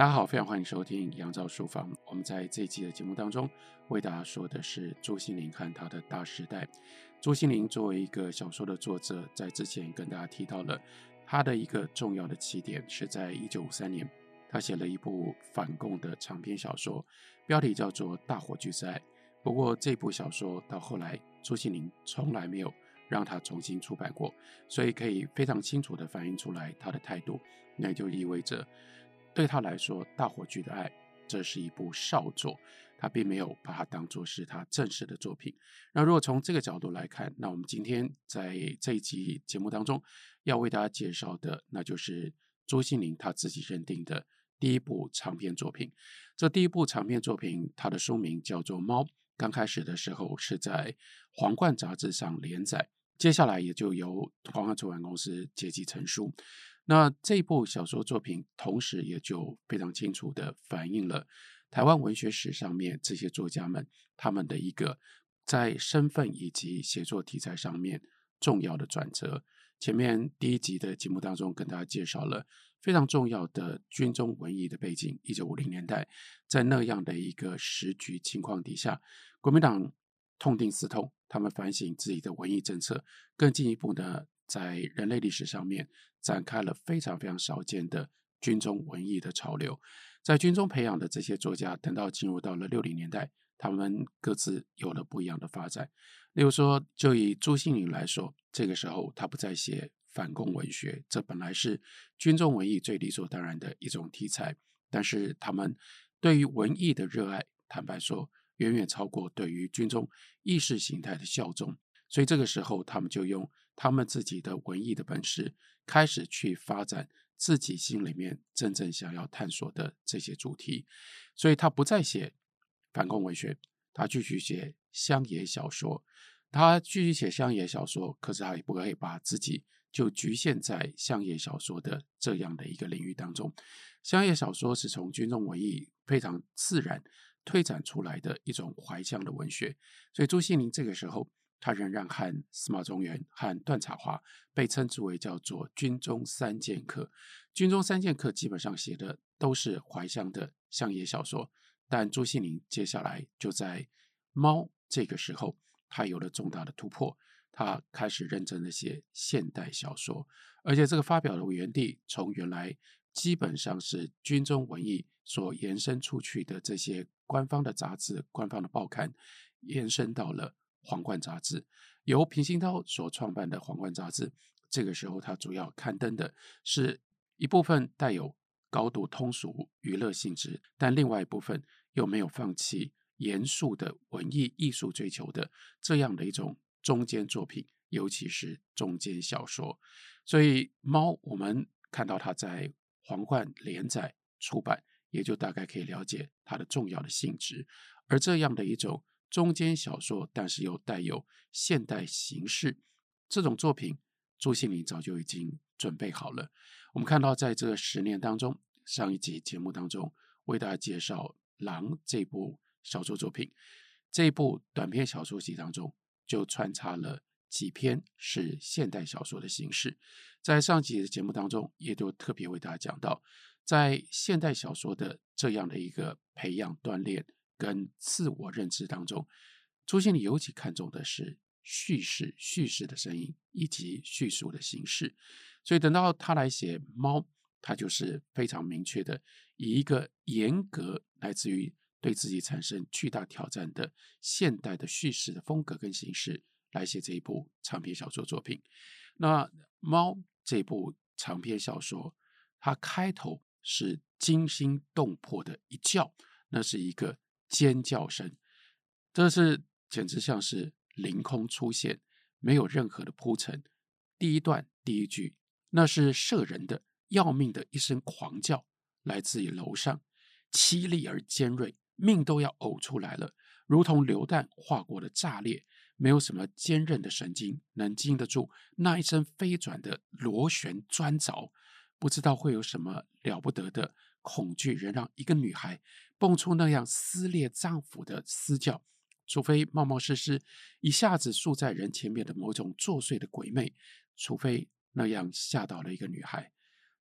大家好，非常欢迎收听杨照书房。我们在这一期的节目当中，为大家说的是朱心凌和他的大时代。朱心凌作为一个小说的作者，在之前跟大家提到了他的一个重要的起点是在一九五三年，他写了一部反共的长篇小说，标题叫做《大火炬灾》。不过这部小说到后来，朱心凌从来没有让他重新出版过，所以可以非常清楚地反映出来他的态度，那就意味着。对他来说，《大火炬的爱》这是一部少作，他并没有把它当作是他正式的作品。那如果从这个角度来看，那我们今天在这一集节目当中要为大家介绍的，那就是朱西甯他自己认定的第一部长篇作品。这第一部长篇作品，它的书名叫做《猫》。刚开始的时候是在《皇冠》杂志上连载，接下来也就由皇冠出版公司结集成书。那这部小说作品，同时也就非常清楚地反映了台湾文学史上面这些作家们他们的一个在身份以及写作题材上面重要的转折。前面第一集的节目当中，跟大家介绍了非常重要的军中文艺的背景。一九五零年代，在那样的一个时局情况底下，国民党痛定思痛，他们反省自己的文艺政策，更进一步的。在人类历史上面展开了非常非常少见的军中文艺的潮流，在军中培养的这些作家，等到进入到了六零年代，他们各自有了不一样的发展。例如说，就以朱西甯来说，这个时候他不再写反共文学，这本来是军中文艺最理所当然的一种题材，但是他们对于文艺的热爱，坦白说，远远超过对于军中意识形态的效忠。所以这个时候，他们就用他们自己的文艺的本事，开始去发展自己心里面真正想要探索的这些主题。所以他不再写反共文学，他继续写乡野小说。他继续写乡野小说，可是他也不可以把自己就局限在乡野小说的这样的一个领域当中。乡野小说是从军中文艺非常自然推展出来的一种怀乡的文学。所以朱西甯这个时候。他仍然和司马中原和段插华被称之为叫做军中三剑客。军中三剑客基本上写的都是怀乡的乡野小说，但朱西甯接下来就在《猫》这个时候，他有了重大的突破，他开始认真的写现代小说，而且这个发表的原地从原来基本上是军中文艺所延伸出去的这些官方的杂志、官方的报刊，延伸到了。皇冠杂志由平鑫涛所创办的皇冠杂志，这个时候他主要刊登的是一部分带有高度通俗娱乐性质，但另外一部分又没有放弃严肃的文艺艺术追求的这样的一种中间作品，尤其是中间小说。所以猫，我们看到它在皇冠连载出版，也就大概可以了解它的重要的性质，而这样的一种。中间小说，但是又带有现代形式，这种作品，朱西甯早就已经准备好了。我们看到，在这十年当中，上一集节目当中为大家介绍《狼》这部小说作品，这部短篇小说集当中就穿插了几篇是现代小说的形式。在上集的节目当中，也都特别为大家讲到，在现代小说的这样的一个培养锻炼。跟自我认知当中，朱西甯尤其看重的是叙事、叙事的声音以及叙述的形式。所以等到他来写《猫》，他就是非常明确的以一个严格来自于对自己产生巨大挑战的现代的叙事的风格跟形式来写这一部长篇小说作品。那《猫》这部长篇小说，它开头是惊心动魄的一叫，那是一个。尖叫声，这是简直像是凌空出现，没有任何的铺陈。第一段第一句，那是射人的要命的一声狂叫，来自于楼上，凄厉而尖锐，命都要呕出来了，如同流弹划过的炸裂。没有什么坚韧的神经能经得住那一声飞转的螺旋钻凿，不知道会有什么了不得的恐惧，仍让一个女孩。蹦出那样撕裂脏腑的嘶叫，除非冒冒失失一下子竖在人前面的某种作祟的鬼魅，除非那样吓到了一个女孩。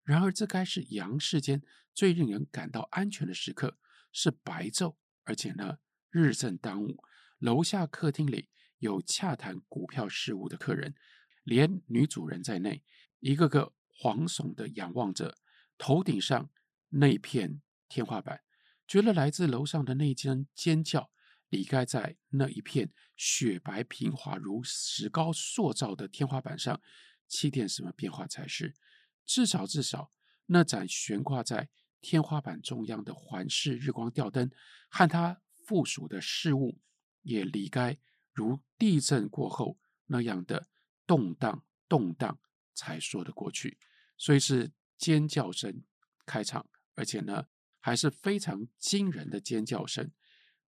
然而，这该是阳世间最令人感到安全的时刻，是白昼，而且呢，日正当午。楼下客厅里有洽谈股票事务的客人，连女主人在内，一个个惶悚地仰望着头顶上那片天花板，觉得来自楼上的那声尖叫，离开在那一片雪白平滑如石膏塑造的天花板上，起点什么变化才是。至少，至少，那盏悬挂在天花板中央的环视日光吊灯，和它附属的事物，也离开如地震过后那样的动荡动荡，才说得过去。所以是尖叫声开场，而且呢，还是非常惊人的尖叫声。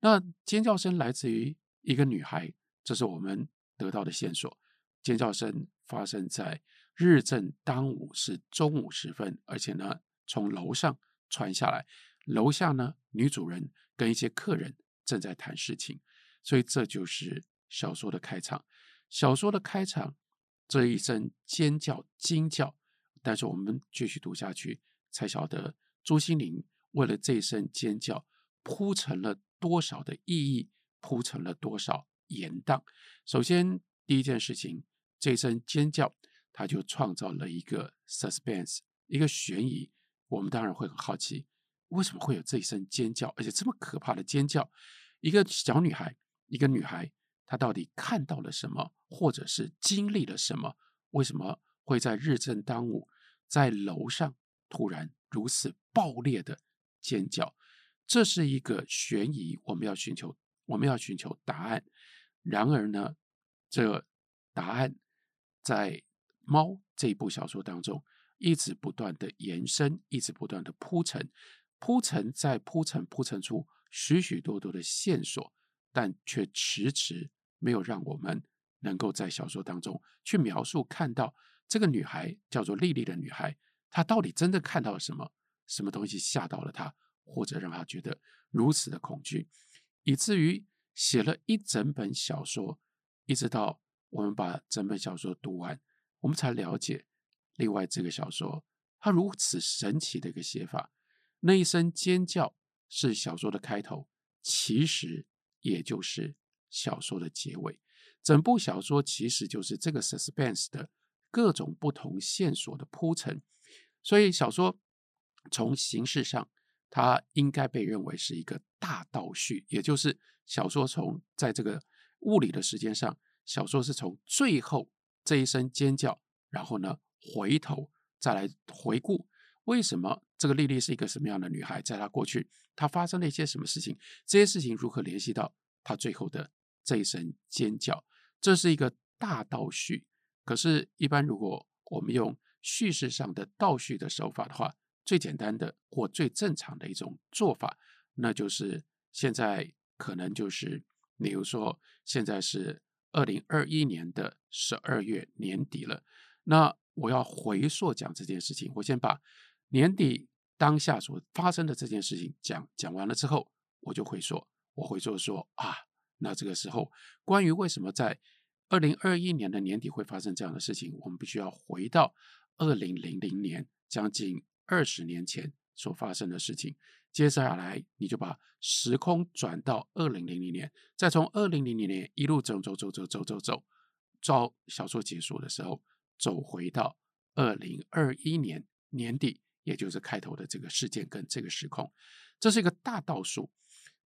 那尖叫声来自于一个女孩，这是我们得到的线索。尖叫声发生在。日正当午是中午时分，而且呢，从楼上传下来。楼下呢，女主人跟一些客人正在谈事情，所以这就是小说的开场。小说的开场这一声尖叫惊叫，但是我们继续读下去，才晓得朱心凌为了这一声尖叫铺成了多少的意义，铺成了多少延宕。首先，第一件事情，这一声尖叫。它就创造了一个 suspense，一个悬疑。我们当然会很好奇，为什么会有这一声尖叫，而且这么可怕的尖叫？一个小女孩，一个女孩，她到底看到了什么，或者是经历了什么？为什么会在日正当午，在楼上突然如此爆裂的尖叫？这是一个悬疑，我们要寻求，我们要寻求答案。然而呢，这答案在。猫这一部小说当中，一直不断的延伸，一直不断的铺陈，铺陈再铺陈，铺陈出许许多多的线索，但却迟迟没有让我们能够在小说当中去描述看到这个女孩叫做丽丽的女孩，她到底真的看到了什么？什么东西吓到了他，或者让他觉得如此的恐惧，以至于写了一整本小说，一直到我们把整本小说读完。我们才了解，另外这个小说它如此神奇的一个写法。那一声尖叫是小说的开头，其实也就是小说的结尾。整部小说其实就是这个 suspense 的各种不同线索的铺陈。所以小说从形式上，它应该被认为是一个大倒叙，也就是小说从在这个物理的时间上，小说是从最后。这一声尖叫，然后呢，回头再来回顾，为什么这个丽丽是一个什么样的女孩？在她过去，她发生了一些什么事情？这些事情如何联系到她最后的这一声尖叫？这是一个大倒叙。可是，一般如果我们用叙事上的倒叙的手法的话，最简单的或最正常的一种做法，那就是现在可能就是，比如说现在是。二零二一年的十二月年底了，那我要回溯讲这件事情。我先把年底当下所发生的这件事情讲讲完了之后，我就会说。我回溯说啊，那这个时候关于为什么在二零二一年的年底会发生这样的事情，我们必须要回到二零零零年，将近二十年前所发生的事情。接下来，你就把时空转到二零零零年，再从二零零零年一路走走走走走走走，到小说结束的时候，走回到二零二一年年底，也就是开头的这个事件跟这个时空。这是一个大倒数，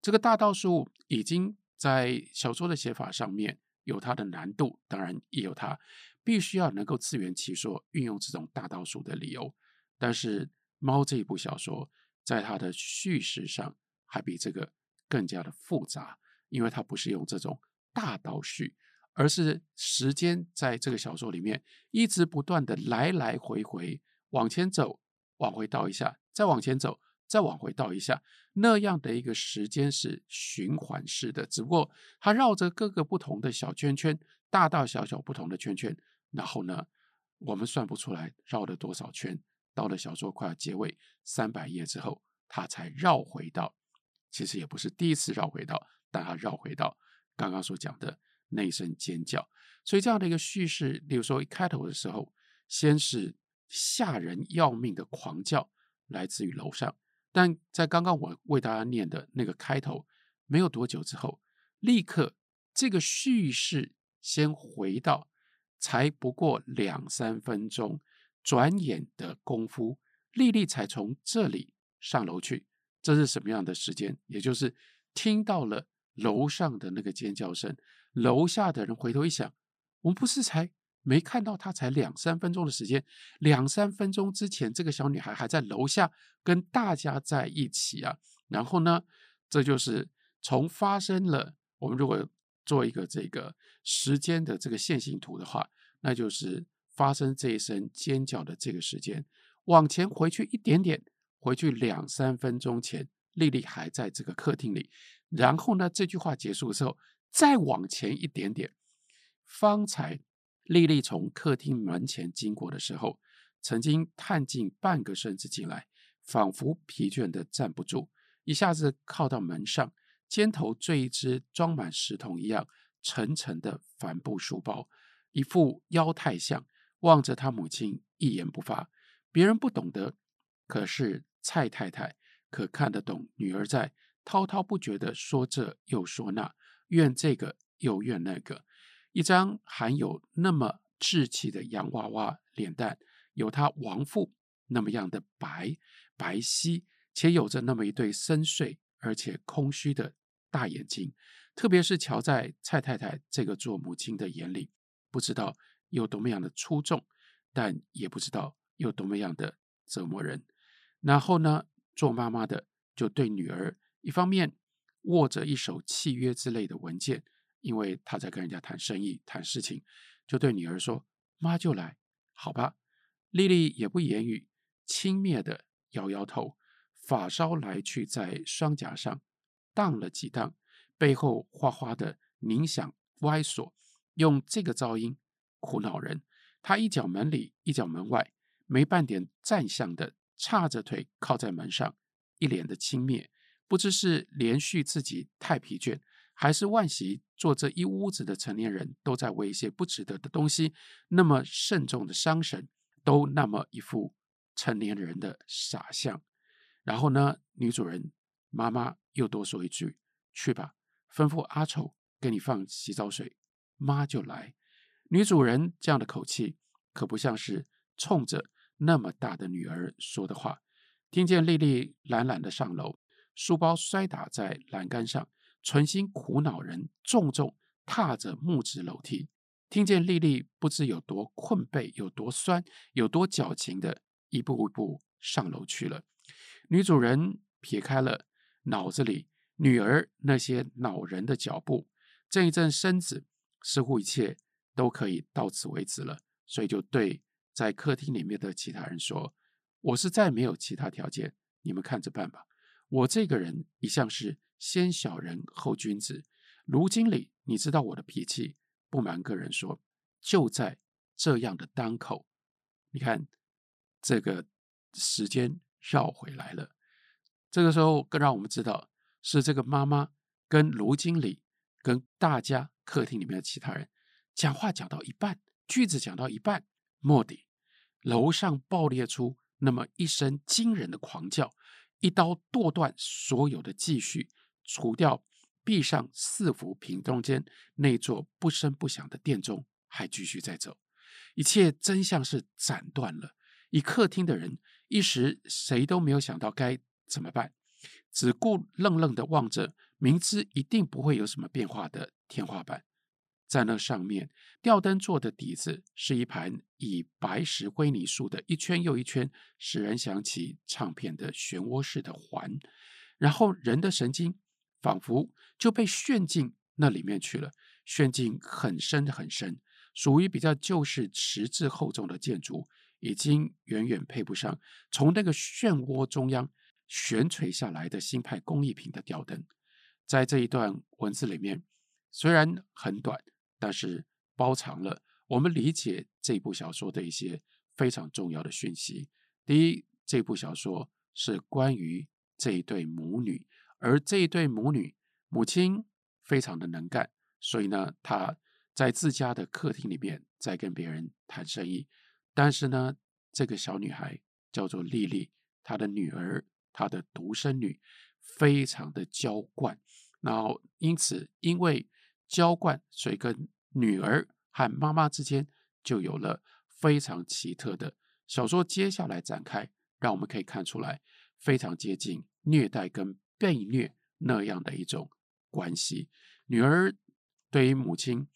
这个大倒数已经在小说的写法上面有它的难度，当然也有它必须要能够自圆其说，运用这种大倒数的理由。但是《猫》这一部小说。在它的叙事上，还比这个更加的复杂，因为它不是用这种大倒叙，而是时间在这个小说里面一直不断的来来回回往前走，往回倒一下，再往前走，再往回倒一下，那样的一个时间是循环式的，只不过它绕着各个不同的小圈圈，大大小小不同的圈圈，然后呢，我们算不出来绕了多少圈。到了小说快要结尾三百页之后，他才绕回到，其实也不是第一次绕回到，但他绕回到刚刚所讲的那一声尖叫。所以这样的一个叙事，比如说一开头的时候，先是吓人要命的狂叫来自于楼上。但在刚刚我为大家念的那个开头没有多久之后，立刻这个叙事先回到才不过两三分钟，转眼的功夫，丽丽才从这里上楼去。这是什么样的时间？也就是听到了楼上的那个尖叫声，楼下的人回头一想，我们不是才没看到她才两三分钟的时间，两三分钟之前这个小女孩还在楼下跟大家在一起啊。然后呢，这就是从发生了，我们如果做一个这个时间的这个线性图的话，那就是发生这一声尖叫的这个时间，往前回去一点点。回去两三分钟前，丽丽还在这个客厅里。然后呢，这句话结束的时候，再往前一点点，方才丽丽从客厅门前经过的时候，曾经探进半个身子进来，仿佛疲倦的站不住，一下子靠到门上，肩头坠一只装满石头一样沉沉的帆布书包，一副腰太像，望着他母亲一言不发。别人不懂得，可是。蔡太太可看得懂女儿在滔滔不绝地说这又说那，怨这个又怨那个。一张含有那么稚气的洋娃娃脸蛋，有她亡父那么样的白白皙，且有着那么一对深邃而且空虚的大眼睛。特别是瞧在蔡太太这个做母亲的眼里，不知道有多么样的出众，但也不知道有多么样的折磨人。然后呢，做妈妈的就对女儿，一方面握着一手契约之类的文件，因为她在跟人家谈生意、谈事情，就对女儿说：“妈就来，好吧。”丽丽也不言语，轻蔑的摇摇头，发梢来去在双颊上荡了几荡，背后哗哗的铃响歪锁，用这个噪音苦恼人。他一脚门里，一脚门外，没半点站相的。叉着腿靠在门上，一脸的轻蔑，不知是连续自己太疲倦，还是惋惜做这一屋子的成年人都在为一些不值得的东西那么慎重的伤神，都那么一副成年人的傻相。然后呢，女主人妈妈又多说一句：“去吧，吩咐阿丑给你放洗澡水，妈就来。”女主人这样的口气，可不像是冲着。那么大的女儿说的话，听见丽丽懒懒的上楼，书包摔打在栏杆上，存心苦恼人，重重踏着木质楼梯，听见丽丽不知有多困背，有多酸，有多矫情的一步一步上楼去了。女主人撇开了脑子里女儿那些恼人的脚步，正一阵身子，似乎一切都可以到此为止了，所以就对。在客厅里面的其他人说：“我是再没有其他条件，你们看着办吧。我这个人一向是先小人后君子。卢经理，你知道我的脾气。不瞒个人说，就在这样的当口，你看这个时间绕回来了。这个时候更让我们知道，是这个妈妈跟卢经理跟大家客厅里面的其他人讲话讲到一半，句子讲到一半。”卧底，楼上爆裂出那么一声惊人的狂叫，一刀剁断所有的继续，除掉壁上四幅屏中间那座不声不响的殿钟还继续在走，一切真相是斩断了。一客厅的人一时谁都没有想到该怎么办，只顾愣愣的望着明知一定不会有什么变化的天花板。在那上面，吊灯做的底子是一盘以白石灰泥塑的一圈又一圈，使人想起唱片的漩涡式的环。然后人的神经仿佛就被旋进那里面去了，旋进很深很深。属于比较旧式、实质厚重的建筑，已经远远配不上从那个漩涡中央悬垂下来的新派工艺品的吊灯。在这一段文字里面，虽然很短。但是包藏了我们理解这部小说的一些非常重要的讯息。第一，这部小说是关于这一对母女，而这一对母女，母亲非常的能干，所以呢，她在自家的客厅里面在跟别人谈生意。但是呢，这个小女孩叫做丽丽，她的女儿，她的独生女，非常的娇惯。然后因此，因为娇惯，所以跟女儿和妈妈之间就有了非常奇特的小说。接下来展开，让我们可以看出来非常接近虐待跟被虐那样的一种关系。女儿对于母亲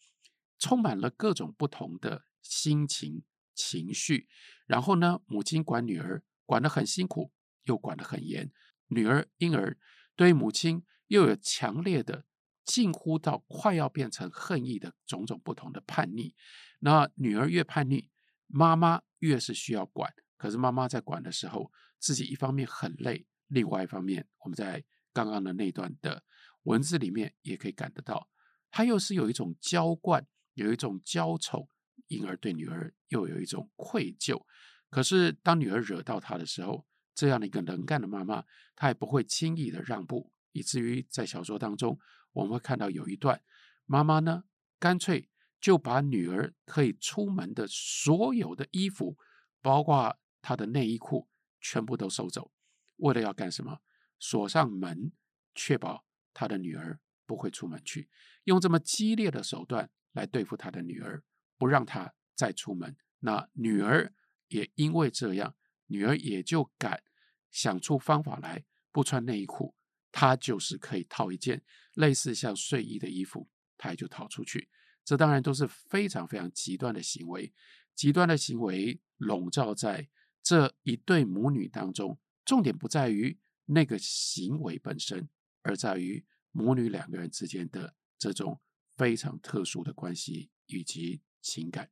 充满了各种不同的心情情绪，然后呢，母亲管女儿管得很辛苦，又管得很严。女儿因而对母亲又有强烈的。近乎到快要变成恨意的种种不同的叛逆，那女儿越叛逆，妈妈越是需要管。可是妈妈在管的时候，自己一方面很累，另外一方面，我们在刚刚的那段的文字里面也可以感得到，她又是有一种娇惯，有一种娇宠，因而对女儿又有一种愧疚。可是当女儿惹到她的时候，这样的一个能干的妈妈，她也不会轻易的让步，以至于在小说当中。我们会看到有一段，妈妈呢，干脆就把女儿可以出门的所有的衣服，包括她的内衣裤，全部都收走，为了要干什么？锁上门，确保她的女儿不会出门去，用这么激烈的手段来对付她的女儿，不让她再出门。那女儿也因为这样，女儿也就敢想出方法来，不穿内衣裤。他就是可以套一件类似像睡衣的衣服，他也就逃出去。这当然都是非常非常极端的行为，极端的行为笼罩在这一对母女当中。重点不在于那个行为本身，而在于母女两个人之间的这种非常特殊的关系以及情感。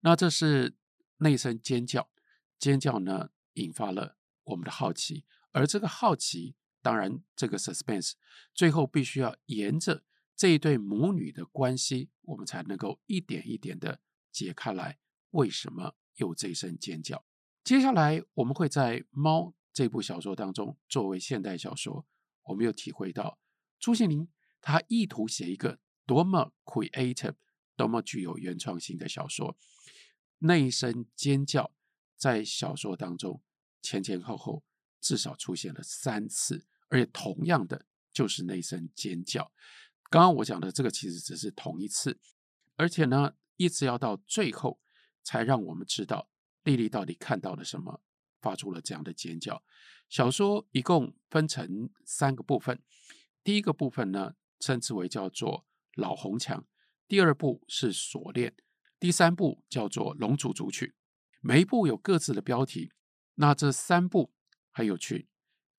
那这是那声尖叫，尖叫呢，引发了我们的好奇，而这个好奇。当然，这个 suspense 最后必须要沿着这一对母女的关系，我们才能够一点一点的解开来，为什么有这一声尖叫？接下来，我们会在《猫》这部小说当中，作为现代小说，我们又体会到朱西甯他意图写一个多么 creative、多么具有原创性的小说。那一声尖叫在小说当中前前后后。至少出现了三次，而且同样的就是那声尖叫。刚刚我讲的这个其实只是同一次，而且呢，一直要到最后才让我们知道丽丽到底看到了什么，发出了这样的尖叫。小说一共分成三个部分，第一个部分呢称之为叫做老红墙，第二部是锁链，第三部叫做龙族组曲。每一部有各自的标题，那这三部。很有趣，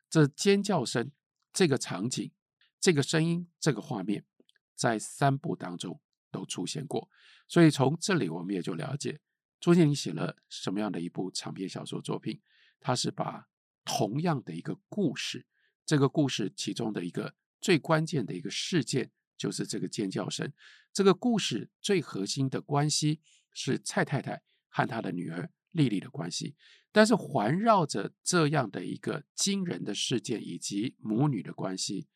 这尖叫声、这个场景、这个声音、这个画面，在三部当中都出现过。所以从这里我们也就了解朱西甯写了什么样的一部长篇小说作品。他是把同样的一个故事，这个故事其中的一个最关键的一个事件，就是这个尖叫声。这个故事最核心的关系是蔡太太和她的女儿丽丽的关系。但是环绕着这样的一个惊人的事件以及母女的关系，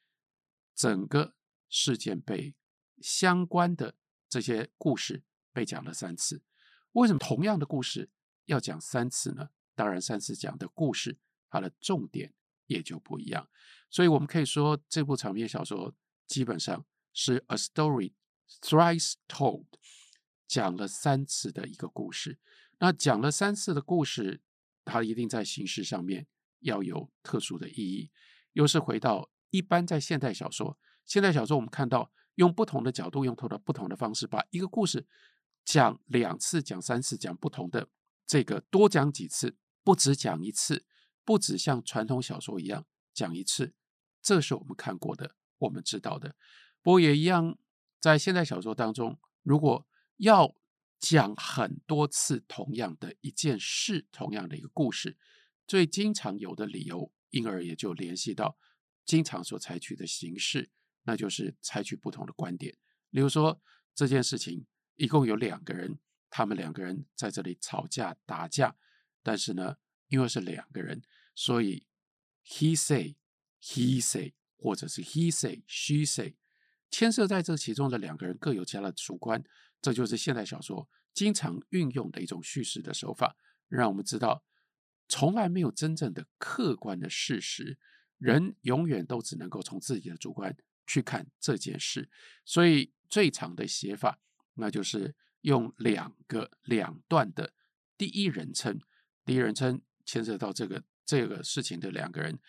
整个事件被相关的这些故事被讲了三次。为什么同样的故事要讲三次呢？当然，三次讲的故事它的重点也就不一样。所以我们可以说，这部长篇小说基本上是 a story thrice told，讲了三次的一个故事。那讲了三次的故事。它一定在形式上面要有特殊的意义，又是回到一般在现代小说，现代小说我们看到用不同的角度，用不同的不同的方式，把一个故事讲两次、讲三次、讲不同的这个多讲几次，不止讲一次，不止像传统小说一样讲一次，这是我们看过的，我们知道的。不过也一样，在现代小说当中，如果要讲很多次同样的一件事，同样的一个故事，最经常有的理由，因而也就联系到经常所采取的形式，那就是采取不同的观点。例如说，这件事情一共有两个人，他们两个人在这里吵架打架，但是呢，因为是两个人，所以 he say he say，或者是 he say she say，牵涉在这其中的两个人各有其他的主观。这就是现代小说经常运用的一种叙事的手法，让我们知道，从来没有真正的客观的事实，人永远都只能够从自己的主观去看这件事。所以最常的写法，那就是用两个两段的第一人称，第一人称牵涉到这个这个事情的两个人。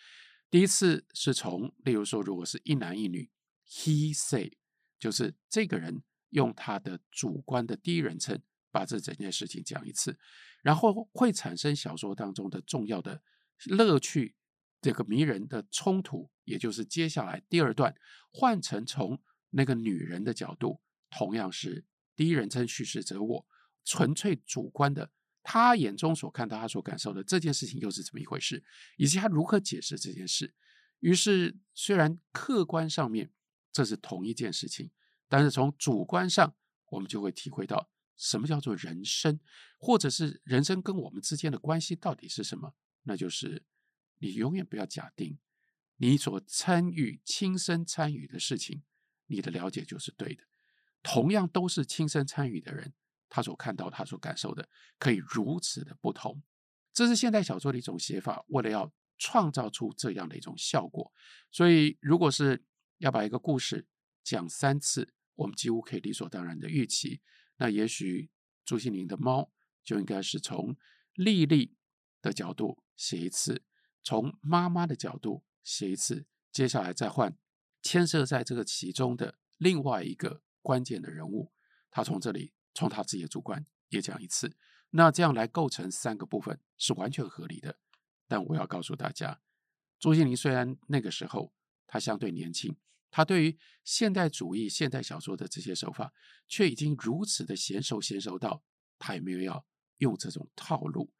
第一次是从，例如说，如果是一男一女，he say，就是这个人用他的主观的第一人称把这整件事情讲一次，然后会产生小说当中的重要的乐趣，这个迷人的冲突，也就是接下来第二段换成从那个女人的角度，同样是第一人称叙事者我，纯粹主观的。他眼中所看到、他所感受的这件事情又是怎么一回事，以及他如何解释这件事。于是，虽然客观上面这是同一件事情，但是从主观上，我们就会体会到什么叫做人生，或者是人生跟我们之间的关系到底是什么。那就是你永远不要假定你所参与、亲身参与的事情，你的了解就是对的。同样都是亲身参与的人。他所看到、他所感受的，可以如此的不同，这是现代小说的一种写法。为了要创造出这样的一种效果，所以如果是要把一个故事讲三次，我们几乎可以理所当然的预期，那也许朱心凌的猫就应该是从丽丽的角度写一次，从妈妈的角度写一次，接下来再换牵涉在这个其中的另外一个关键的人物，他从这里。从他自己的主观也讲一次，那这样来构成三个部分是完全合理的。但我要告诉大家，朱心凌虽然那个时候他相对年轻，他对于现代主义、现代小说的这些手法，却已经如此的娴熟，娴熟到他也没有要用这种套路。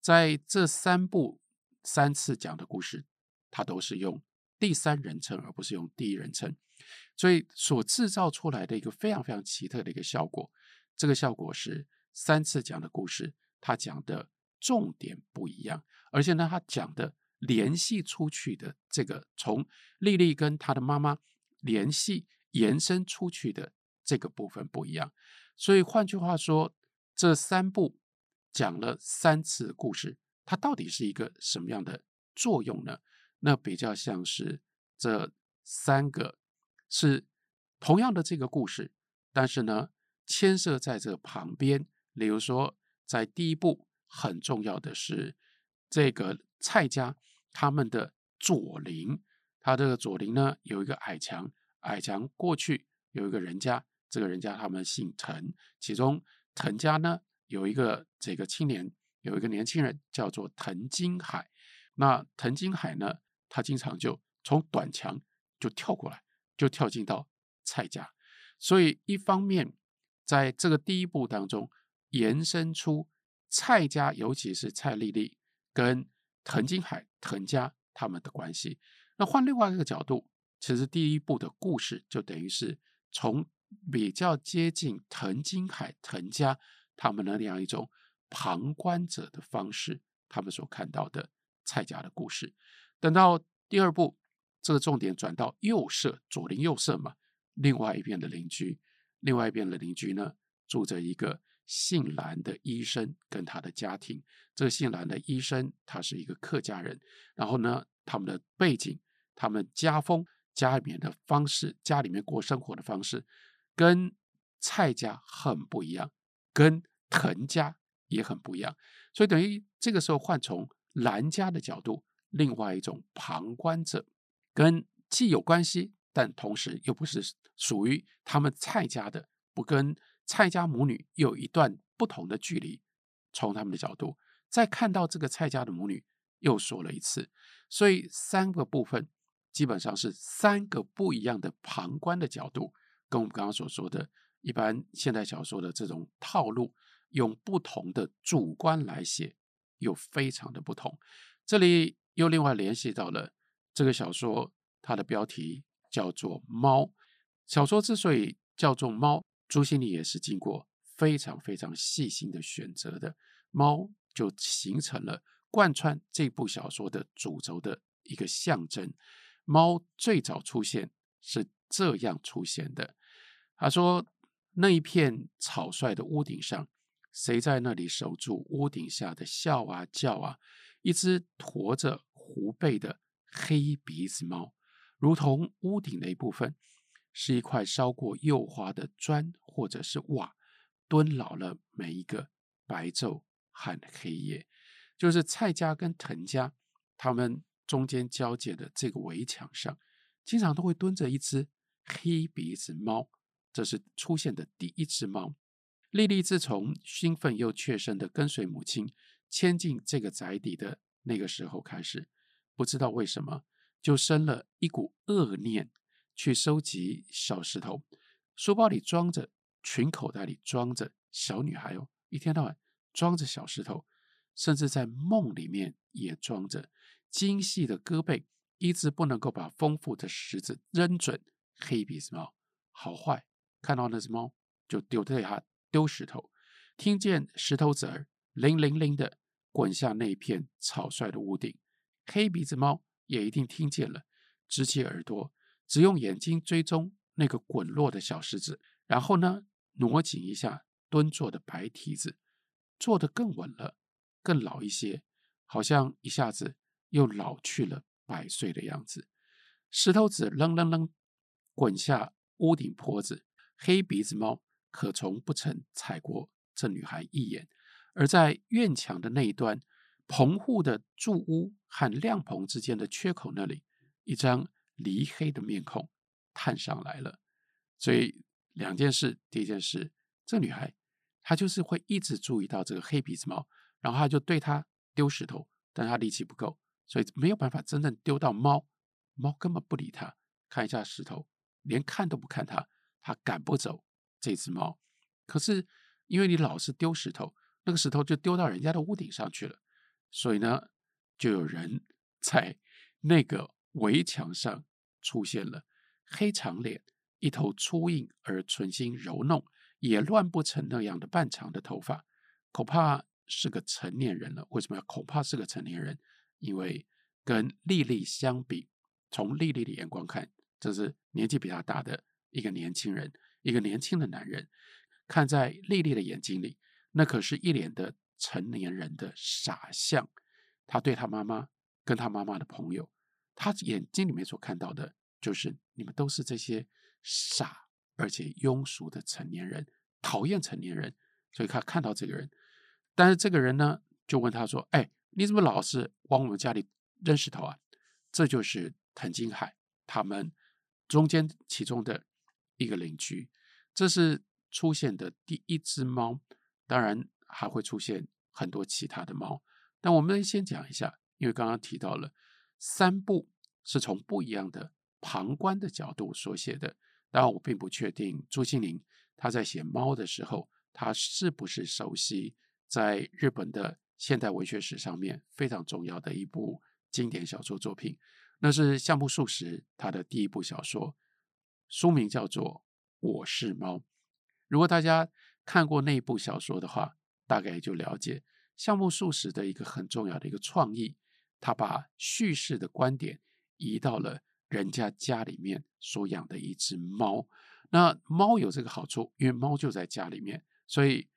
在这三部三次讲的故事，他都是用第三人称，而不是用第一人称，所以所制造出来的一个非常非常奇特的一个效果。这个效果是三次讲的故事，他讲的重点不一样，而且呢，他讲的联系出去的这个从丽丽跟她的妈妈联系延伸出去的这个部分不一样。所以换句话说，这三部讲了三次故事，它到底是一个什么样的作用呢？那比较像是这三个是同样的这个故事，但是呢，牵涉在这旁边，例如说，在第一部很重要的是这个蔡家他们的左邻，他这个左邻呢有一个矮墙，矮墙过去有一个人家，这个人家他们姓滕，其中滕家呢有一个这个青年，有一个年轻人叫做滕金海，那滕金海呢，他经常就从短墙就跳过来，就跳进到蔡家，所以一方面。在这个第一步当中，延伸出蔡家，尤其是蔡丽丽跟滕金海滕家他们的关系。那换另外一个角度，其实第一部的故事就等于是从比较接近滕金海滕家他们的那样一种旁观者的方式，他们所看到的蔡家的故事。等到第二部，这个重点转到右舍，左邻右舍嘛，另外一边的邻居。另外一边的邻居呢，住着一个姓蓝的医生跟他的家庭。这个姓蓝的医生，他是一个客家人。然后呢，他们的背景、他们家风、家里面的方式、家里面过生活的方式，跟蔡家很不一样，跟滕家也很不一样。所以等于这个时候换从蓝家的角度，另外一种旁观者，跟既有关系。但同时又不是属于他们蔡家的，不跟蔡家母女又有一段不同的距离。从他们的角度，再看到这个蔡家的母女，又说了一次。所以三个部分基本上是三个不一样的旁观的角度，跟我们刚刚所说的一般现代小说的这种套路，用不同的主观来写，又非常的不同。这里又另外联系到了这个小说，它的标题。叫做猫。小说之所以叫做猫，朱西甯也是经过非常非常细心的选择的。猫就形成了贯穿这部小说的主轴的一个象征。猫最早出现是这样出现的。他说，那一片草率的屋顶上谁在那里守住屋顶下的笑啊叫啊？一只驼着狐背的黑鼻子猫，如同屋顶的一部分，是一块烧过釉花的砖或者是瓦，蹲牢了每一个白昼和黑夜。就是蔡家跟滕家他们中间交界的这个围墙上，经常都会蹲着一只黑鼻子猫。这是出现的第一只猫。丽丽自从兴奋又怯生的跟随母亲迁进这个宅邸的那个时候开始，不知道为什么就生了一股恶念，去收集小石头，书包里装着，裙口袋里装着，小女孩哦，一天到晚装着小石头，甚至在梦里面也装着，精细的胳膊一直不能够把丰富的石子扔准黑鼻子猫，好坏，看到那只猫就丢对它。丢石头，听见石头子儿铃铃铃的滚下那片草率的屋顶，黑鼻子猫也一定听见了，直起耳朵，只用眼睛追踪那个滚落的小石子，然后呢，挪紧一下蹲坐的白蹄子，坐得更稳了，更老一些，好像一下子又老去了百岁的样子。石头子扔扔扔滚下屋顶坡子，黑鼻子猫。可从不曾踩过这女孩一眼，而在院墙的那一端，棚户的住屋和亮棚之间的缺口那里，一张黧黑的面孔探上来了。所以两件事，第一件事，这女孩她就是会一直注意到这个黑鼻子猫，然后她就对它丢石头，但她力气不够，所以没有办法真正丢到猫。猫根本不理它，看一下石头，连看都不看它，它赶不走。这只猫，可是因为你老是丢石头，那个石头就丢到人家的屋顶上去了，所以呢，就有人 在那个围墙上出现了黑长脸、一头粗硬而存心柔弄，也乱不成那样的半长的头发，恐怕是个成年人了。为什么要恐怕是个成年人？因为跟丽丽相比，从丽丽的眼光看，这是年纪比她大的一个年轻人。一个年轻的男人看在丽丽的眼睛里，那可是一脸的成年人的傻相。他对他妈妈跟他妈妈的朋友，他眼睛里面所看到的就是你们都是这些傻而且庸俗的成年人，讨厌成年人。所以他看到这个人，但是这个人呢，就问他说：“哎，你怎么老是往我们家里扔石头啊？”这就是滕金海他们中间其中的。一个邻居，这是出现的第一只猫，当然还会出现很多其他的猫。但我们先讲一下，因为刚刚提到了三部是从不一样的旁观的角度所写的。当然，我并不确定朱西甯他在写猫的时候，他是不是熟悉在日本的现代文学史上面非常重要的一部经典小说作品，那是相木素实他的第一部小说。书名叫做《我是猫》。如果大家看过那部小说的话，大概就了解相木素实的一个很重要的一个创意。他把叙事的观点移到了人家家里面所养的一只猫。那猫有这个好处，因为猫就在家里面，所以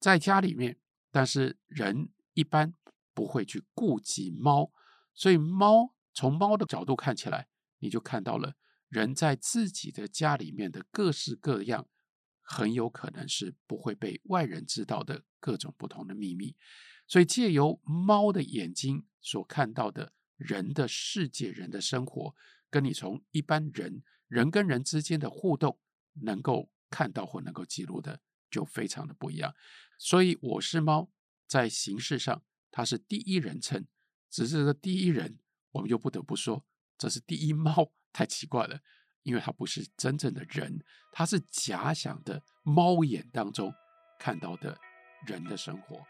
在家里面，但是人一般不会去顾及猫，所以猫从猫的角度看起来，你就看到了。人在自己的家里面的各式各样，很有可能是不会被外人知道的各种不同的秘密。所以借由猫的眼睛所看到的人的世界、人的生活，跟你从一般人人跟人之间的互动能够看到或能够记录的，就非常的不一样。所以我是猫，在形式上它是第一人称，只是这第一人，我们就不得不说这是第一猫。太奇怪了，因为它不是真正的人，它是假想的猫眼当中看到的人的生活。